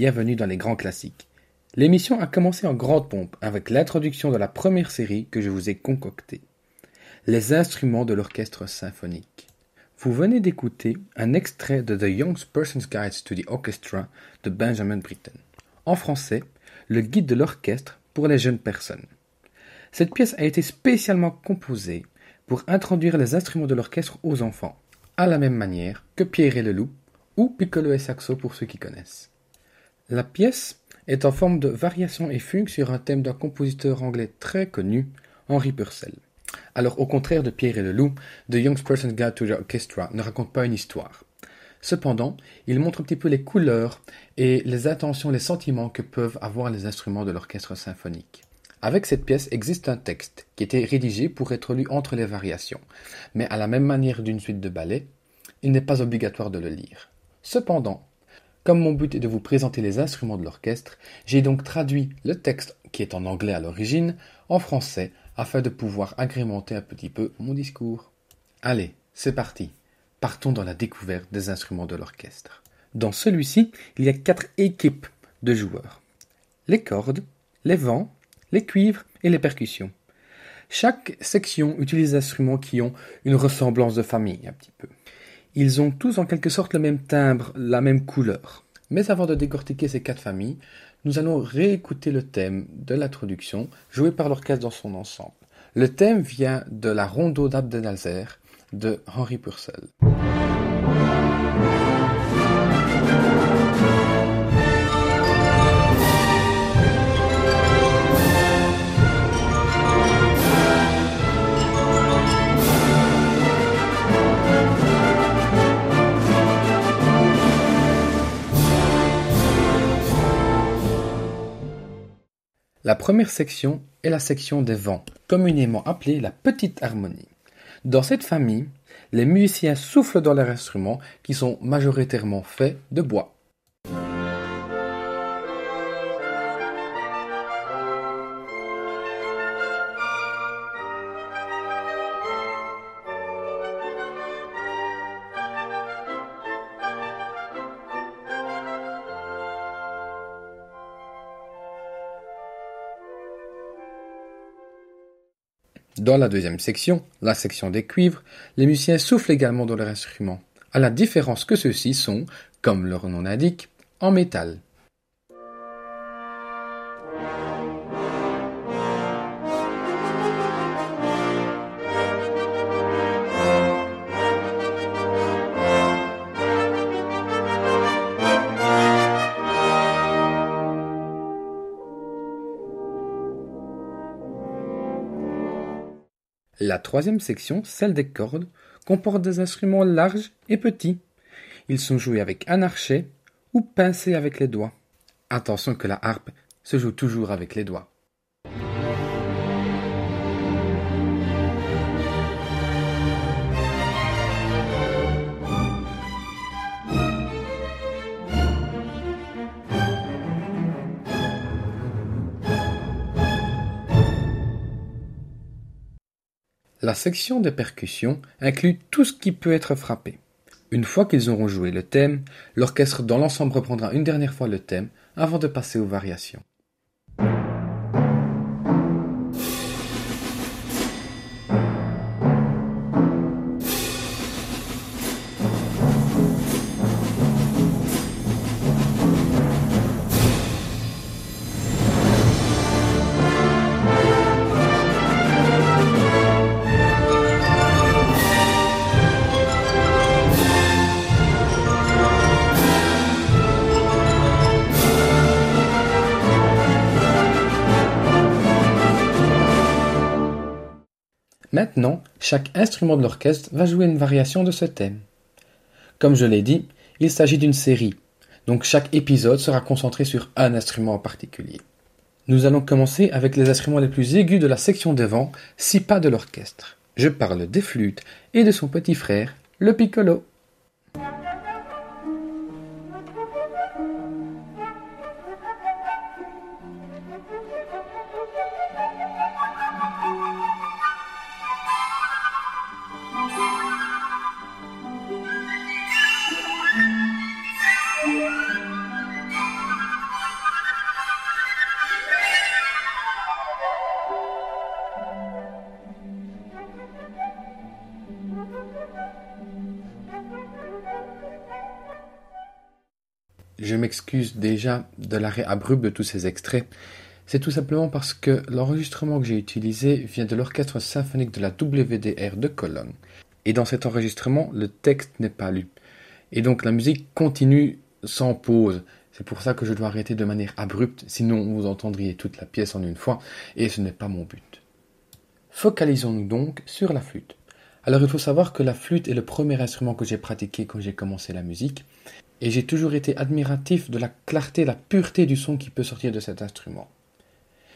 Bienvenue dans les grands classiques. L'émission a commencé en grande pompe avec l'introduction de la première série que je vous ai concoctée. Les instruments de l'orchestre symphonique. Vous venez d'écouter un extrait de The Young Person's Guide to the Orchestra de Benjamin Britten. En français, le guide de l'orchestre pour les jeunes personnes. Cette pièce a été spécialement composée pour introduire les instruments de l'orchestre aux enfants, à la même manière que Pierre et le loup ou piccolo et saxo pour ceux qui connaissent. La pièce est en forme de variation et fugue sur un thème d'un compositeur anglais très connu, Henry Purcell. Alors au contraire de Pierre et le Loup, The Young Person's Guide to the Orchestra ne raconte pas une histoire. Cependant, il montre un petit peu les couleurs et les intentions, les sentiments que peuvent avoir les instruments de l'orchestre symphonique. Avec cette pièce existe un texte qui était rédigé pour être lu entre les variations, mais à la même manière d'une suite de ballets, il n'est pas obligatoire de le lire. Cependant, comme mon but est de vous présenter les instruments de l'orchestre, j'ai donc traduit le texte, qui est en anglais à l'origine, en français, afin de pouvoir agrémenter un petit peu mon discours. Allez, c'est parti. Partons dans la découverte des instruments de l'orchestre. Dans celui-ci, il y a quatre équipes de joueurs. Les cordes, les vents, les cuivres et les percussions. Chaque section utilise des instruments qui ont une ressemblance de famille un petit peu. Ils ont tous en quelque sorte le même timbre, la même couleur. Mais avant de décortiquer ces quatre familles, nous allons réécouter le thème de l'introduction joué par l'orchestre dans son ensemble. Le thème vient de la Rondo d'Abdenalzer de Henri Purcell. La première section est la section des vents, communément appelée la petite harmonie. Dans cette famille, les musiciens soufflent dans leurs instruments qui sont majoritairement faits de bois. Dans la deuxième section, la section des cuivres, les musiciens soufflent également dans leur instrument, à la différence que ceux-ci sont, comme leur nom l'indique, en métal. Troisième section, celle des cordes, comporte des instruments larges et petits. Ils sont joués avec un archet ou pincés avec les doigts. Attention que la harpe se joue toujours avec les doigts. La section de percussion inclut tout ce qui peut être frappé. Une fois qu'ils auront joué le thème, l'orchestre dans l'ensemble reprendra une dernière fois le thème avant de passer aux variations. Maintenant, chaque instrument de l'orchestre va jouer une variation de ce thème. Comme je l'ai dit, il s'agit d'une série, donc chaque épisode sera concentré sur un instrument en particulier. Nous allons commencer avec les instruments les plus aigus de la section devant, six pas de l'orchestre. Je parle des flûtes et de son petit frère, le piccolo. Je m'excuse déjà de l'arrêt abrupt de tous ces extraits. C'est tout simplement parce que l'enregistrement que j'ai utilisé vient de l'orchestre symphonique de la WDR de Cologne. Et dans cet enregistrement, le texte n'est pas lu. Et donc la musique continue sans pause. C'est pour ça que je dois arrêter de manière abrupte, sinon vous entendriez toute la pièce en une fois, et ce n'est pas mon but. Focalisons-nous donc sur la flûte. Alors il faut savoir que la flûte est le premier instrument que j'ai pratiqué quand j'ai commencé la musique, et j'ai toujours été admiratif de la clarté, la pureté du son qui peut sortir de cet instrument.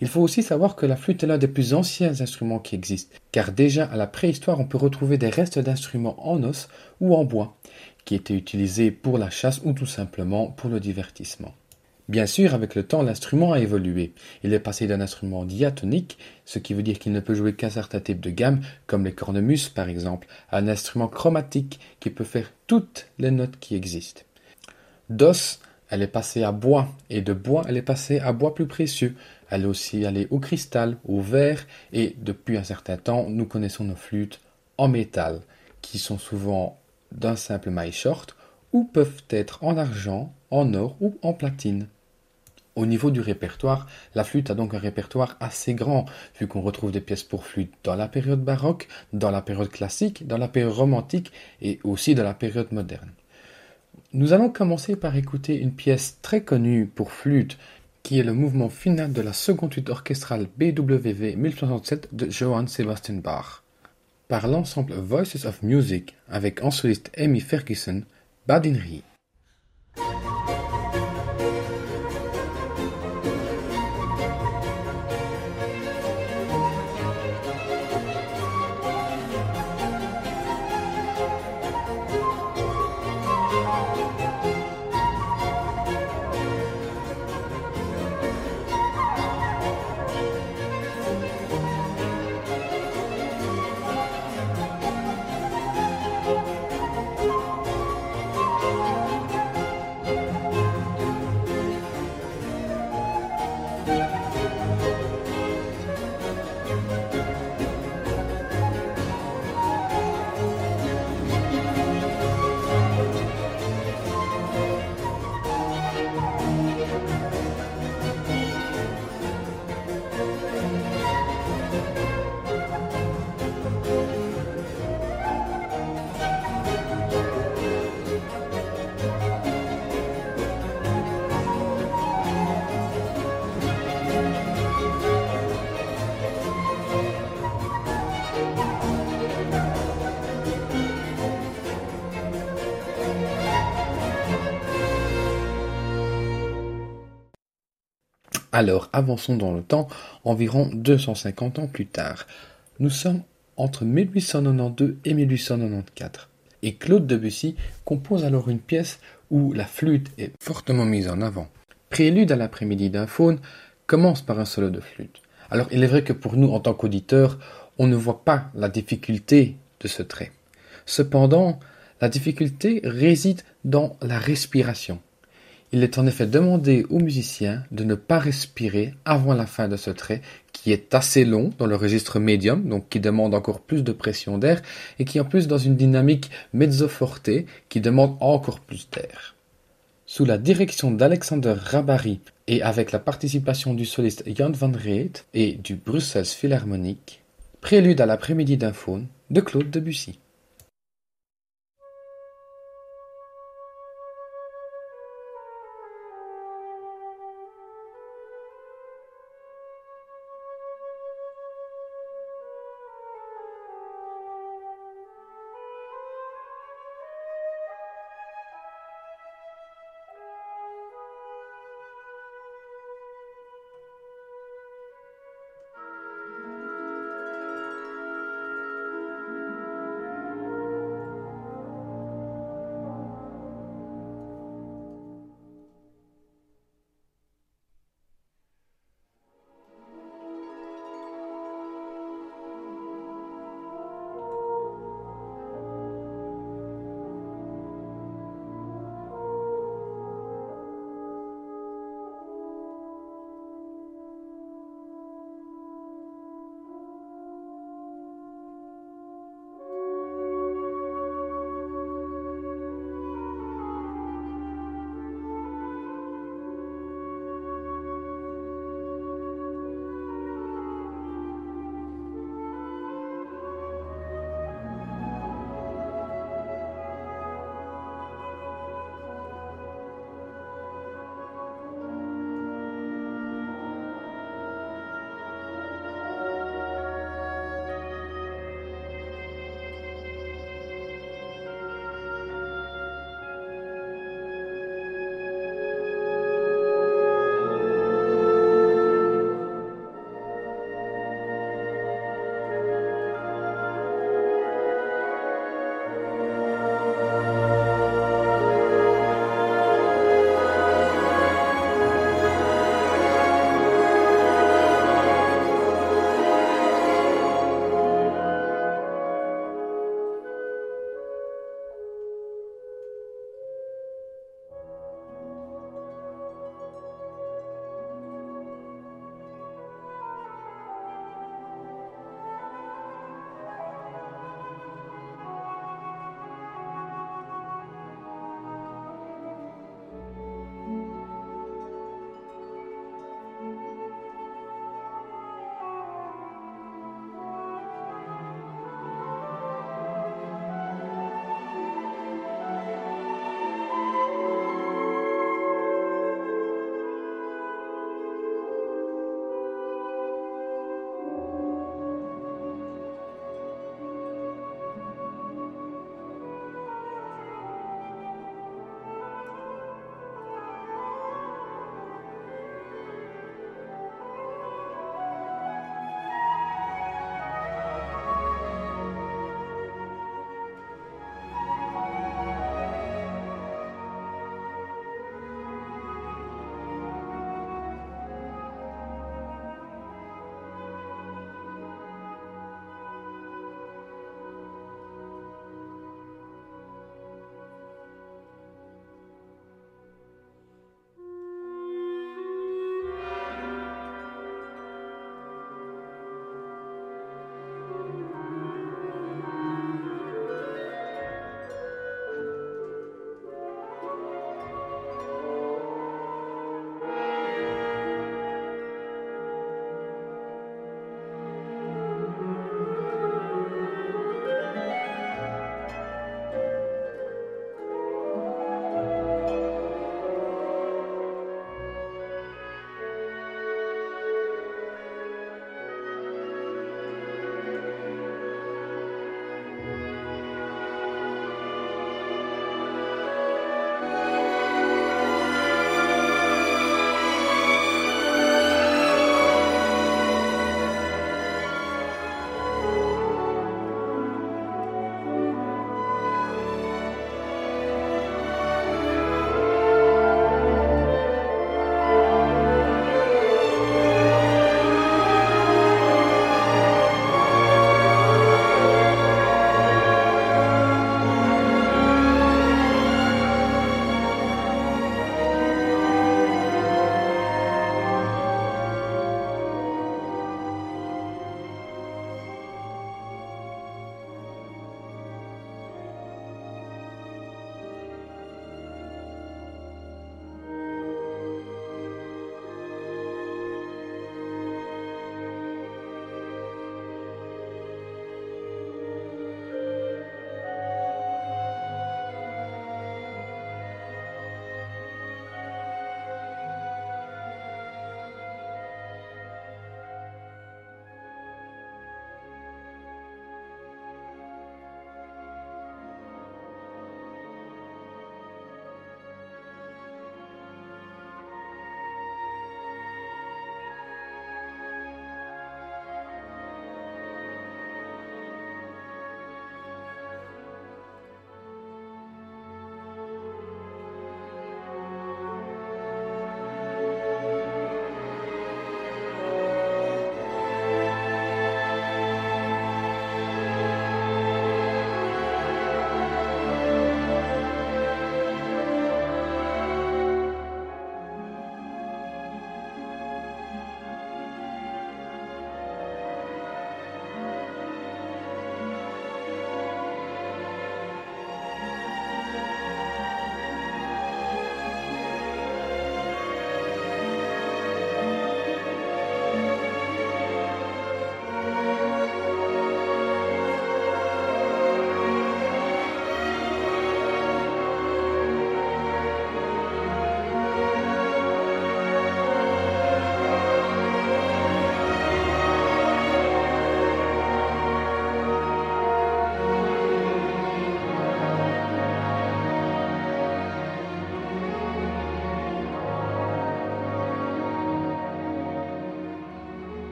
Il faut aussi savoir que la flûte est l'un des plus anciens instruments qui existent, car déjà à la préhistoire on peut retrouver des restes d'instruments en os ou en bois, qui étaient utilisés pour la chasse ou tout simplement pour le divertissement. Bien sûr, avec le temps, l'instrument a évolué. Il est passé d'un instrument diatonique, ce qui veut dire qu'il ne peut jouer qu'un certain type de gamme, comme les cornemuses par exemple, à un instrument chromatique qui peut faire toutes les notes qui existent. D'os, elle est passée à bois, et de bois, elle est passée à bois plus précieux. Elle est aussi allée au cristal, au verre, et depuis un certain temps, nous connaissons nos flûtes en métal, qui sont souvent d'un simple maille short, ou peuvent être en argent, en or ou en platine. Au niveau du répertoire, la flûte a donc un répertoire assez grand, vu qu'on retrouve des pièces pour flûte dans la période baroque, dans la période classique, dans la période romantique et aussi dans la période moderne. Nous allons commencer par écouter une pièce très connue pour flûte, qui est le mouvement final de la seconde suite orchestrale BWV 1067 de Johann Sebastian Bach, par l'ensemble Voices of Music avec en soliste Amy Ferguson, Badinerie. Alors, avançons dans le temps, environ 250 ans plus tard. Nous sommes entre 1892 et 1894. Et Claude Debussy compose alors une pièce où la flûte est fortement mise en avant. Prélude à l'après-midi d'un faune commence par un solo de flûte. Alors il est vrai que pour nous, en tant qu'auditeurs, on ne voit pas la difficulté de ce trait. Cependant, la difficulté réside dans la respiration. Il est en effet demandé aux musiciens de ne pas respirer avant la fin de ce trait, qui est assez long dans le registre médium, donc qui demande encore plus de pression d'air, et qui en plus dans une dynamique mezzo forte, qui demande encore plus d'air. Sous la direction d'Alexander Rabary et avec la participation du soliste Jan van Reet et du Brussels Philharmonic, Prélude à l'après-midi d'un faune de Claude Debussy.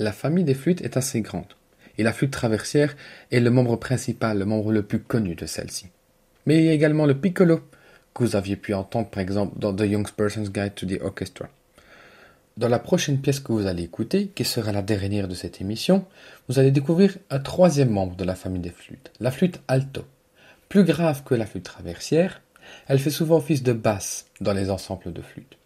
La famille des flûtes est assez grande, et la flûte traversière est le membre principal, le membre le plus connu de celle-ci. Mais il y a également le piccolo, que vous aviez pu entendre par exemple dans The Young Person's Guide to the Orchestra. Dans la prochaine pièce que vous allez écouter, qui sera la dernière de cette émission, vous allez découvrir un troisième membre de la famille des flûtes, la flûte alto. Plus grave que la flûte traversière, elle fait souvent office de basse dans les ensembles de flûtes.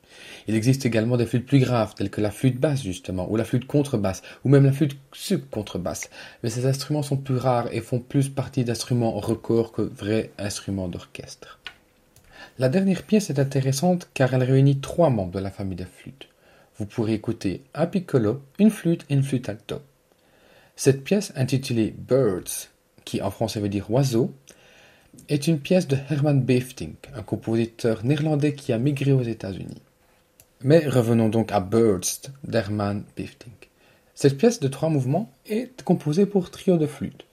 Il existe également des flûtes plus graves, telles que la flûte basse justement, ou la flûte contrebasse, ou même la flûte sub-contrebasse. Mais ces instruments sont plus rares et font plus partie d'instruments records que vrais instruments d'orchestre. La dernière pièce est intéressante car elle réunit trois membres de la famille des flûtes. Vous pourrez écouter un piccolo, une flûte et une flûte alto. Cette pièce intitulée Birds, qui en français veut dire oiseau, est une pièce de Herman Befting, un compositeur néerlandais qui a migré aux États-Unis. Mais revenons donc à Birds d'Herman Bifting. Cette pièce de trois mouvements est composée pour trio de flûte.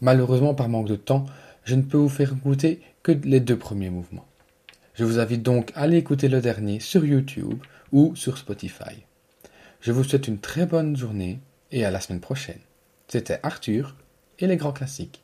Malheureusement, par manque de temps, je ne peux vous faire écouter que les deux premiers mouvements. Je vous invite donc à aller écouter le dernier sur YouTube ou sur Spotify. Je vous souhaite une très bonne journée et à la semaine prochaine. C'était Arthur et les grands classiques.